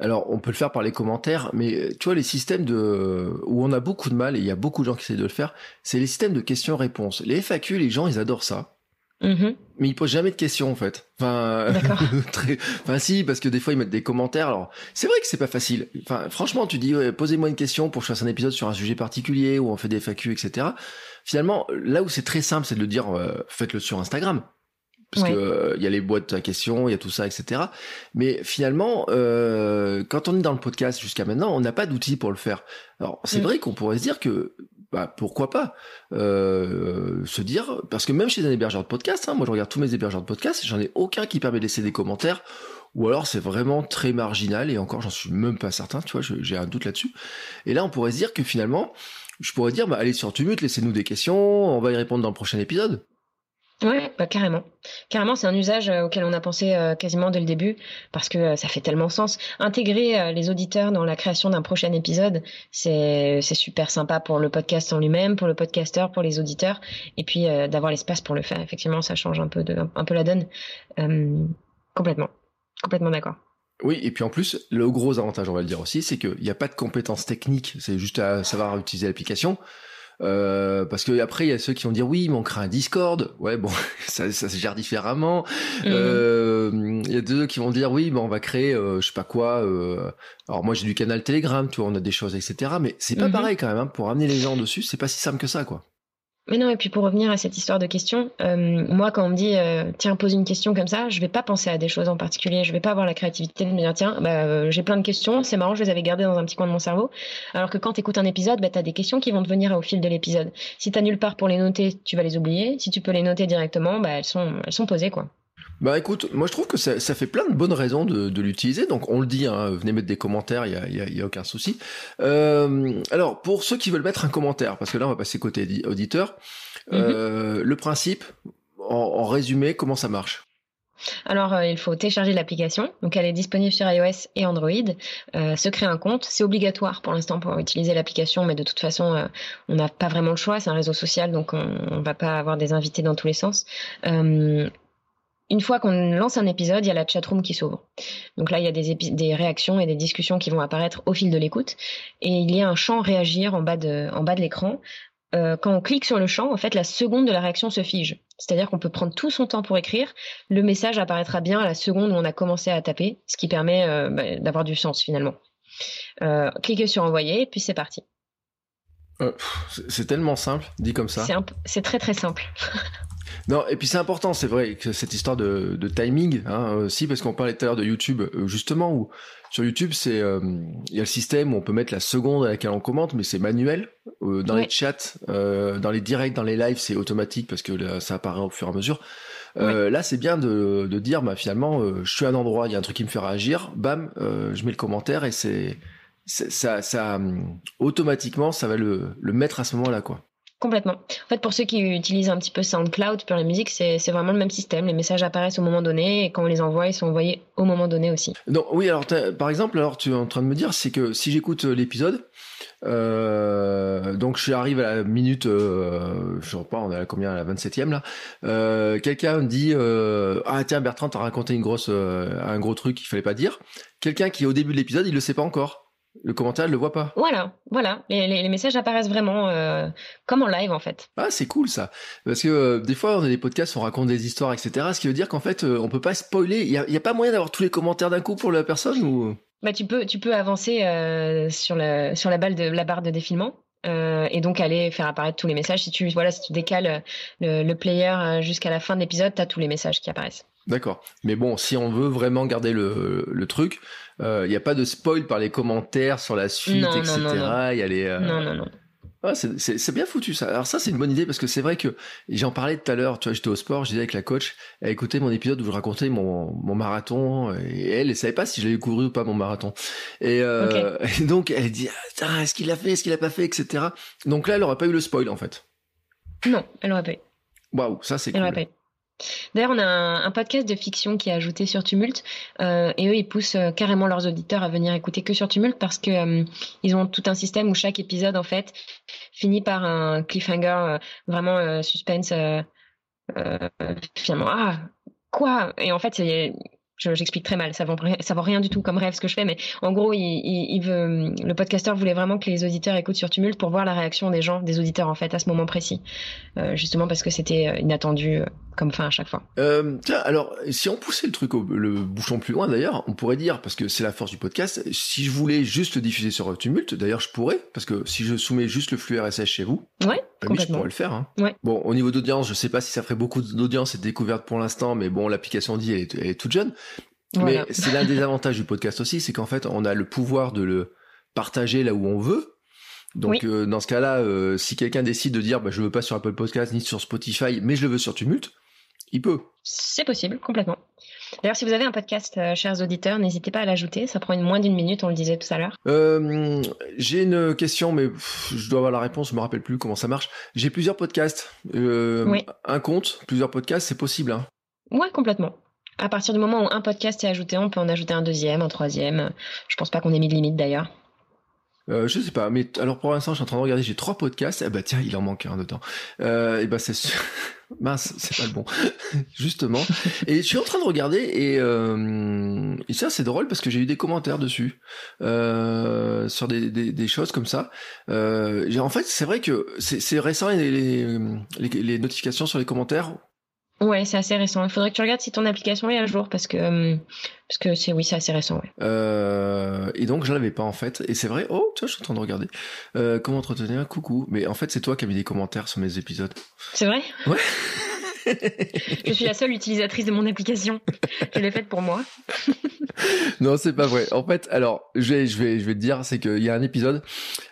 Euh, alors, on peut le faire par les commentaires, mais tu vois, les systèmes de où on a beaucoup de mal, et il y a beaucoup de gens qui essaient de le faire, c'est les systèmes de questions-réponses. Les FAQ, les gens, ils adorent ça. Mm-hmm. Mais ils posent jamais de questions en fait. Enfin, très... enfin si, parce que des fois ils mettent des commentaires. Alors c'est vrai que c'est pas facile. Enfin franchement, tu dis posez-moi une question pour que je fasse un épisode sur un sujet particulier ou on fait des FAQ, etc. Finalement, là où c'est très simple, c'est de le dire euh, faites-le sur Instagram. Parce que euh, il y a les boîtes à questions, il y a tout ça, etc. Mais finalement, euh, quand on est dans le podcast jusqu'à maintenant, on n'a pas d'outils pour le faire. Alors c'est mm. vrai qu'on pourrait se dire que bah, pourquoi pas euh, se dire parce que même chez un hébergeur de podcast, hein, moi je regarde tous mes hébergeurs de podcast, j'en ai aucun qui permet de laisser des commentaires ou alors c'est vraiment très marginal et encore j'en suis même pas certain, tu vois, j'ai un doute là-dessus. Et là on pourrait se dire que finalement, je pourrais dire bah allez sur Tumut, laissez-nous des questions, on va y répondre dans le prochain épisode. Ouais, bah carrément. Carrément, c'est un usage euh, auquel on a pensé euh, quasiment dès le début parce que euh, ça fait tellement sens. Intégrer les auditeurs dans la création d'un prochain épisode, c'est super sympa pour le podcast en lui-même, pour le podcasteur, pour les auditeurs, et puis d'avoir l'espace pour le faire. Effectivement, ça change un peu de un peu la donne. complètement, complètement d'accord. Oui, et puis en plus, le gros avantage, on va le dire aussi, c'est qu'il n'y a pas de compétences techniques, c'est juste à savoir utiliser l'application. Euh, parce que après il y a ceux qui vont dire oui mais on crée un Discord ouais bon ça, ça se gère différemment mhm. euh, il y a deux qui vont dire oui mais on va créer euh, je sais pas quoi euh, alors moi j'ai du canal Telegram tu vois on a des choses etc mais c'est pas mhm. pareil quand même hein, pour amener les gens dessus c'est pas si simple que ça quoi mais non, et puis pour revenir à cette histoire de questions, euh, moi quand on me dit euh, tiens pose une question comme ça, je vais pas penser à des choses en particulier, je vais pas avoir la créativité de me dire tiens bah, euh, j'ai plein de questions, c'est marrant, je les avais gardées dans un petit coin de mon cerveau. Alors que quand tu écoutes un épisode, bah, tu as des questions qui vont te venir au fil de l'épisode. Si tu nulle part pour les noter, tu vas les oublier. Si tu peux les noter directement, bah, elles sont elles sont posées quoi. Bah écoute, moi je trouve que ça, ça fait plein de bonnes raisons de, de l'utiliser, donc on le dit, hein, venez mettre des commentaires, il y a, y, a, y a, aucun souci. Euh, alors pour ceux qui veulent mettre un commentaire, parce que là on va passer côté auditeur, euh, le principe, en, résumé, comment ça marche? Alors, euh, il faut télécharger l'application. Donc, elle est disponible sur iOS et Android. Euh, se créer un compte, c'est obligatoire pour l'instant pour utiliser l'application, mais de toute façon, on n'a pas vraiment le choix. C'est un réseau social, donc on, ne va pas avoir des invités dans tous les sens. Une fois qu'on lance un épisode, il y a la chatroom qui s'ouvre. Donc là, il y a des, des, réactions et des discussions qui vont apparaître au fil de l'écoute. Et il y a un champ réagir en bas de, en bas de l'écran euh, quand on clique sur le champ, en fait, la seconde de la réaction se fige. C'est-à-dire qu'on peut prendre tout son temps pour écrire. Le message apparaîtra bien à la seconde où on a commencé à taper, ce qui permet euh, bah, d'avoir du sens finalement. Euh, cliquez sur envoyer, puis c'est parti. c'est tellement simple, dit comme ça. C'est très très simple. Non, et puis c'est important, c'est vrai, que cette histoire de, timing, hein, aussi, parce qu'on parlait tout à l'heure de YouTube, justement, où sur YouTube, c'est euh, il y a le système où on peut mettre la seconde à laquelle on commente, mais c'est manuel. Euh, dans les chats, euh, dans les directs, dans les lives, c'est automatique parce que ça apparaît au fur et à mesure. Là, c'est bien de, de dire, bah finalement, je suis à un endroit, il y a un truc qui me fait réagir, bam, je mets le commentaire et c'est ça, ça automatiquement, ça va le, le mettre à ce moment-là, quoi. Complètement. En fait, pour ceux qui utilisent un petit peu SoundCloud pour la musique, c'est vraiment le même système. Les messages apparaissent au moment donné et quand on les envoie, ils sont envoyés au moment donné aussi. Donc oui, alors par exemple, alors tu es en train de me dire, c'est que si j'écoute euh, l'épisode, euh, donc je arrive à la minute, euh, je sais pas, on est à combien, à la 27e là, euh, quelqu'un me dit, euh, ah tiens Bertrand, t'as raconté une grosse, un gros truc qu'il fallait pas dire. Quelqu'un qui au début de l'épisode, il le sait pas encore le commentaire, elle le voit pas. Voilà, voilà. Les, messages apparaissent vraiment euh, comme en live en fait. Ah, c'est cool ça. Parce que euh, des fois, on a des podcasts, on raconte des histoires, etc. Ce qui veut dire qu'en fait, euh, on peut pas spoiler. Il y a, pas moyen d'avoir tous les commentaires d'un coup pour la personne ou? Bah, tu peux, tu peux avancer sur la sur la balle de la barre de défilement. et donc aller faire apparaître tous les messages. Si tu voilà, si tu décales le, le player jusqu'à la fin de l'épisode, tu as tous les messages qui apparaissent. D'accord. Mais bon, si on veut vraiment garder le, le truc, il euh, n'y a pas de spoil par les commentaires sur la suite, etc. Il y a les. Euh, non, non, non. Ah, c'est bien foutu ça. Alors ça c'est une bonne idée parce que c'est vrai que j'en parlais tout à l'heure. Tu vois, j'étais au sport, je disais avec la coach, elle écoutait mon épisode où je racontais mon, mon marathon et elle, elle savait pas si j'avais couru ou pas mon marathon. Et, euh, donc elle dit, ah, est-ce qu'il l'a fait, est-ce qu'il l'a pas fait, etc. Donc là, elle aurait pas eu le spoil en fait. Non, elle aurait pas eu. Waouh, ça c'est cool. Aurait pas eu. D'ailleurs, on a un, podcast de fiction qui est ajouté sur Tumult, euh, et eux, ils poussent euh, carrément leurs auditeurs à venir écouter que sur Tumult parce que euh, ils ont tout un système où chaque épisode, en fait, finit par un cliffhanger vraiment suspense. finalement, ah quoi? Et en fait, j'explique très mal, ça vaut, ça vaut rien du tout comme rêve ce que je fais, mais en gros, il, veut, le podcasteur voulait vraiment que les auditeurs écoutent sur Tumult pour voir la réaction des gens, des auditeurs en fait, à ce moment précis, euh, justement parce que c'était euh, inattendu euh, comme fin à chaque fois. tiens, alors si on poussait le truc, le bouchon plus loin d'ailleurs, on pourrait dire, parce que c'est la force du podcast, si je voulais juste le diffuser sur Tumult, d'ailleurs je pourrais, parce que si je soumets juste le flux RSS chez vous, ouais, je pourrais le faire. Hein. Ouais. Bon, au niveau d'audience, je sais pas si ça ferait beaucoup d'audience et de découverte pour l'instant, mais bon, l'application dit elle elle est toute jeune. Mais c'est l'un des avantages du podcast aussi, c'est qu'en fait, on a le pouvoir de le partager là où on veut. Donc euh, dans ce cas-là, euh, si quelqu'un décide de dire bah, je veux pas sur Apple Podcast ni sur Spotify, mais je le veux sur Tumult, il peut. C'est possible, complètement. D'ailleurs, si vous avez un podcast, euh, chers auditeurs, n'hésitez pas à l'ajouter. Ça prend une moins d'une minute, on le disait tout à l'heure. J'ai une question, mais je dois avoir la réponse. Je me rappelle plus comment ça marche. J'ai plusieurs podcasts. Un compte, plusieurs podcasts, c'est possible. Hein ouais, complètement à partir du moment où un podcast est ajouté, on peut en ajouter un deuxième, un troisième. Je pense pas qu'on ait mis de limite d'ailleurs. Euh, je sais pas, mais alors pour l'instant, je suis en train de regarder, j'ai trois podcasts. Eh bah tiens, il en manque un dedans. Euh, et bah c'est mince, c'est pas le bon, justement. Et je suis en train de regarder et, euh, et ça c'est drôle parce que j'ai eu des commentaires dessus euh, sur des, choses comme ça. Euh, en fait, c'est vrai que c'est récent les notifications sur les commentaires Ouais, c'est assez récent. Il faudrait que tu regardes si ton application est à jour parce que euh, parce que c'est oui, c'est assez récent. Ouais. Euh, et donc je l'avais pas en fait. Et c'est vrai? Oh, tu vois, je suis en train de regarder. Euh, comment entretenir? Un coucou. Mais en fait, c'est toi qui as mis des commentaires sur mes épisodes. C'est vrai? Ouais. je suis la seule utilisatrice de mon application. Je l'ai faite pour moi. non, c'est pas vrai. En fait, alors, je vais, je vais, je vais te dire, c'est qu'il y a un épisode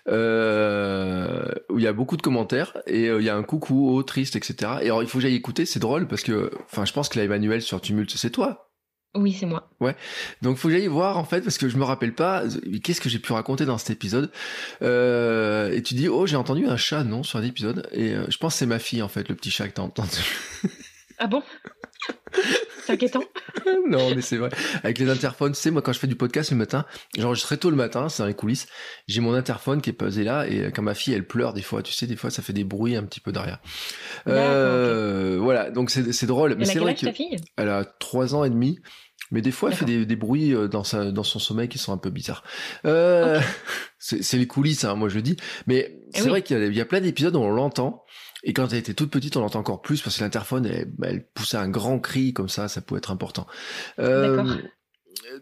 euh, où il y a beaucoup de commentaires et euh, il y a un coucou, oh, triste, etc. Et alors, il faut que j'aille écouter. C'est drôle parce que, enfin, je pense que la Emmanuel sur Tumult, c'est toi. Oui, c'est moi. Ouais. Donc faut que j'aille voir en fait parce que je me rappelle pas qu'est-ce que j'ai pu raconter dans cet épisode. Euh, et tu dis oh j'ai entendu un chat non sur un épisode et euh, je pense que c'est ma fille en fait le petit chat que t'as entendu. Ah bon? C'est inquiétant. non mais c'est vrai. Avec les interphones, tu sais moi quand je fais du podcast le matin, j'enregistre très tôt le matin, c'est dans les coulisses. J'ai mon interphone qui est posé là et quand ma fille elle pleure des fois, tu sais des fois ça fait des bruits un petit peu derrière. Euh, Voilà donc c'est drôle. Mais c'est vrai que fille? elle a trois ans et demi. Mais des fois, elle fait des, des bruits euh, dans, sa, dans son sommeil qui sont un peu bizarres. Euh, C'est les coulisses, hein, moi je dis. Mais eh c'est vrai qu'il y, y, a plein d'épisodes où on l'entend. Et quand elle était toute petite, on l'entend encore plus parce que l'interphone, elle, elle, poussait un grand cri comme ça, ça pouvait être important. Euh,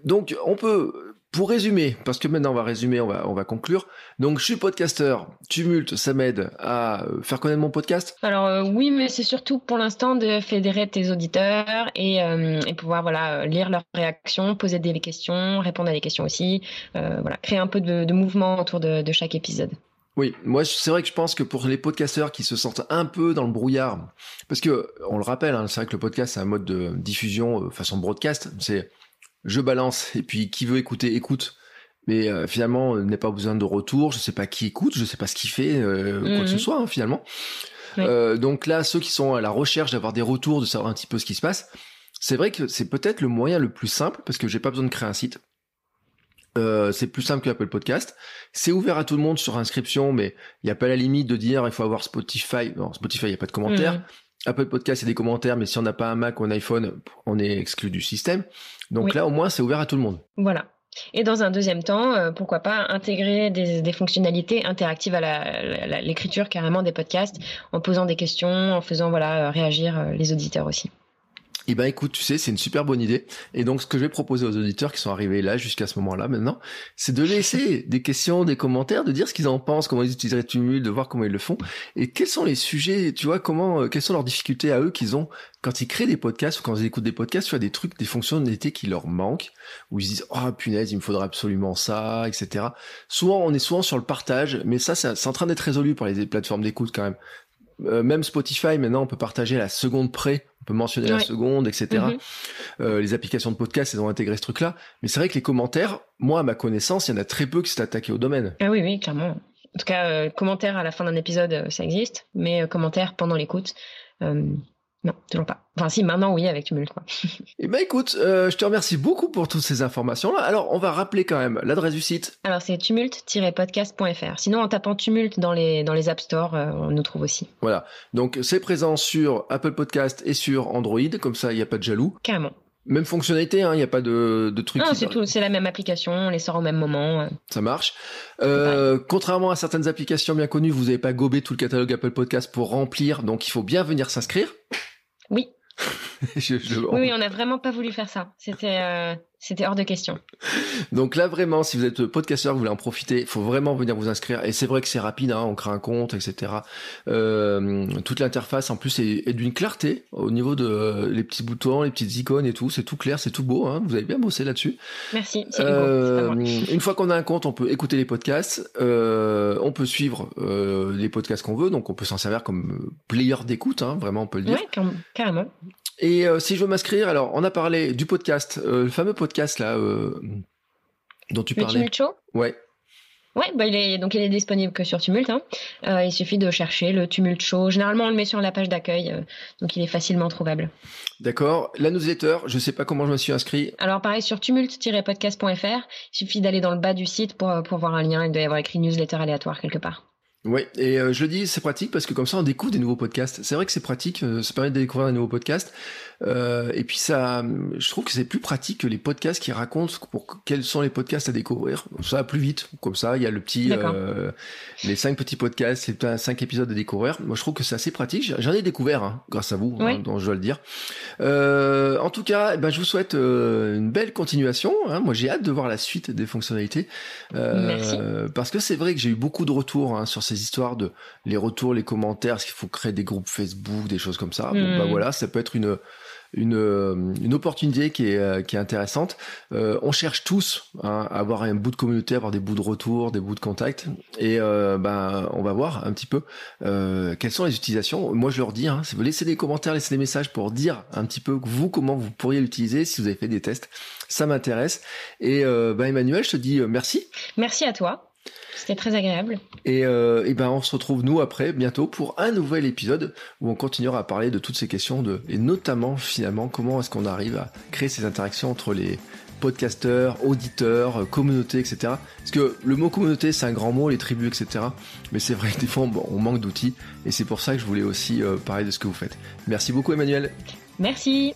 donc, on peut pour résumer, parce que maintenant on va résumer, on va, on va conclure. Donc je suis podcasteur, Tumult, ça m'aide à euh, faire connaître mon podcast Alors euh, oui, mais c'est surtout pour l'instant de fédérer tes auditeurs et, euh, et, pouvoir voilà lire leurs réactions, poser des questions, répondre à des questions aussi, voilà, créer un peu de, de mouvement autour de, de chaque épisode. Oui, moi c'est vrai que je pense que pour les podcasteurs qui se sentent un peu dans le brouillard, parce que on le rappelle, hein, c'est vrai que le podcast c'est un mode de diffusion façon broadcast, c'est je balance et puis qui veut écouter écoute. Mais euh, finalement euh, n'est pas besoin de retour je sais pas qui écoute je sais pas ce qu'il fait euh, quoi que ce mhm. soit hein, finalement. Donc là ceux qui sont à la recherche d'avoir des retours de savoir un petit peu ce qui se passe c'est vrai que c'est peut-être le moyen le plus simple parce que j'ai pas besoin de créer un site c'est plus simple que Apple Podcast. C'est ouvert à tout le monde sur inscription, mais il n'y a pas la limite de dire il faut avoir Spotify. Non, Spotify, il n'y a pas de commentaires. Mhm. Apple Podcast, a des commentaires, mais si on n'a pas un Mac ou un iPhone, on est exclu du système. Donc là, au moins, c'est ouvert à tout le monde. Voilà. Et dans un deuxième temps, euh, pourquoi pas intégrer des, fonctionnalités interactives à l'écriture carrément des podcasts, en posant des questions, en faisant voilà réagir euh, les auditeurs aussi. Eh ben écoute, tu sais, c'est une super bonne idée. Et donc ce que je vais proposer aux auditeurs qui sont arrivés là jusqu'à ce moment-là maintenant, c'est de laisser des questions, des commentaires, de dire ce qu'ils en pensent, comment ils utiliseraient Tumult, de voir comment ils le font, et quels sont les sujets, tu vois, comment, euh, quelles sont leurs difficultés à eux qu'ils ont quand ils créent des podcasts ou quand ils écoutent des podcasts, tu vois, des trucs, des fonctionnalités qui leur manquent, où ils se disent, oh punaise, il me faudrait absolument ça, etc. Souvent, on est souvent sur le partage, mais ça, c'est en train d'être résolu par les plateformes d'écoute quand même. Euh, même Spotify, maintenant, on peut partager la seconde près, on peut mentionner la seconde, etc. Mhm. Euh, les applications de podcast, elles ont intégré ce truc-là. Mais c'est vrai que les commentaires, moi, à ma connaissance, il y en a très peu qui s'est attaqué au domaine. Ah oui, oui, clairement. En tout cas, euh, commentaires à la fin d'un épisode, ça existe, mais commentaires pendant l'écoute, Non, toujours pas. Enfin, si, maintenant, oui, avec Tumult. Quoi. Eh ben, écoute, euh, je te remercie beaucoup pour toutes ces informations-là. Alors, on va rappeler quand même l'adresse du site. Alors, c'est tumult-podcast.fr. Sinon, en tapant Tumult dans les, dans les App Store, euh, on nous trouve aussi. Voilà. Donc, c'est présent sur Apple Podcast et sur Android. Comme ça, il n'y a pas de jaloux. Carrément. Même fonctionnalité, il hein, n'y a pas de, de truc. Non, c'est tout, c'est la même application, on les sort au même moment. Ça marche. Euh, contrairement à certaines applications bien connues, vous n'avez pas gobé tout le catalogue Apple Podcast pour remplir, donc il faut bien venir s'inscrire. Oui. Oui, on n'a vraiment pas voulu faire ça. C'était, euh, c'était hors de question. Donc là, vraiment, si vous êtes podcasteur, vous voulez en profiter, il faut vraiment venir vous inscrire. Et c'est vrai que c'est rapide, hein, on crée un compte, etc. Euh, toute l'interface, en plus, est, d'une clarté au niveau de euh, les petits boutons, les petites icônes et tout. C'est tout clair, c'est tout beau. Hein. Vous avez bien bossé là-dessus. Merci. Euh, une fois qu'on a un compte, on peut écouter les podcasts, on peut suivre les podcasts qu'on veut, donc on peut s'en servir comme player d'écoute, hein, vraiment, on peut le dire. Oui, carrément. Et euh, si je veux m'inscrire, alors on a parlé du podcast, euh, le fameux podcast là euh, dont tu le parlais. Tumult Show Ouais. Ouais, bah il est donc il est disponible que sur Tumult. Hein. il suffit de chercher le Tumult Show. Généralement, on le met sur la page d'accueil, donc il est facilement trouvable. D'accord. La newsletter, je sais pas comment je me suis inscrit. Alors pareil sur tumult-podcast.fr, il suffit d'aller dans le bas du site pour pour voir un lien. Il doit y avoir écrit newsletter aléatoire quelque part. Oui, et euh, je le dis, c'est pratique parce que comme ça on découvre des nouveaux podcasts. C'est vrai que c'est pratique, euh, ça permet de découvrir des nouveaux podcasts. Euh, et puis ça, je trouve que c'est plus pratique que les podcasts qui racontent pour quels sont les podcasts à découvrir. Ça va plus vite. Comme ça, il y a le petit, euh, les cinq petits podcasts, c'est cinq épisodes à découvrir. Moi, je trouve que c'est assez pratique. J'en ai découvert hein, grâce à vous, hein, donc je dois le dire. Euh, en tout cas, eh ben, je vous souhaite euh, une belle continuation. Hein. Moi, j'ai hâte de voir la suite des fonctionnalités. Merci. Parce que c'est vrai que j'ai eu beaucoup de retours hein, sur ces histoires de les retours, les commentaires, est-ce qu'il faut créer des groupes Facebook, des choses comme ça. Bon, bah hmm. voilà, ça peut être une une, euh, une opportunité qui est, euh, qui est intéressante. Euh, on cherche tous hein, à avoir un bout de communauté, avoir des bouts de retour, des bouts de contact, et euh, ben on va voir un petit peu euh, quelles sont les utilisations. Moi je leur dis, hein, si vous laissez des commentaires, laissez des messages pour dire un petit peu vous comment vous pourriez l'utiliser si vous avez fait des tests. Ça m'intéresse. Et ben Emmanuel, je te dis merci. Merci à toi. C'était très agréable. Et, euh, et, ben on se retrouve nous après bientôt pour un nouvel épisode où on continuera à parler de toutes ces questions de et notamment finalement comment est-ce qu'on arrive à créer ces interactions entre les podcasteurs, auditeurs, euh, communauté, etc. Parce que le mot communauté c'est un grand mot, les tribus, etc. Mais c'est vrai que des fois on, manque d'outils et c'est pour ça que je voulais aussi euh, parler de ce que vous faites. Merci beaucoup Emmanuel. Merci.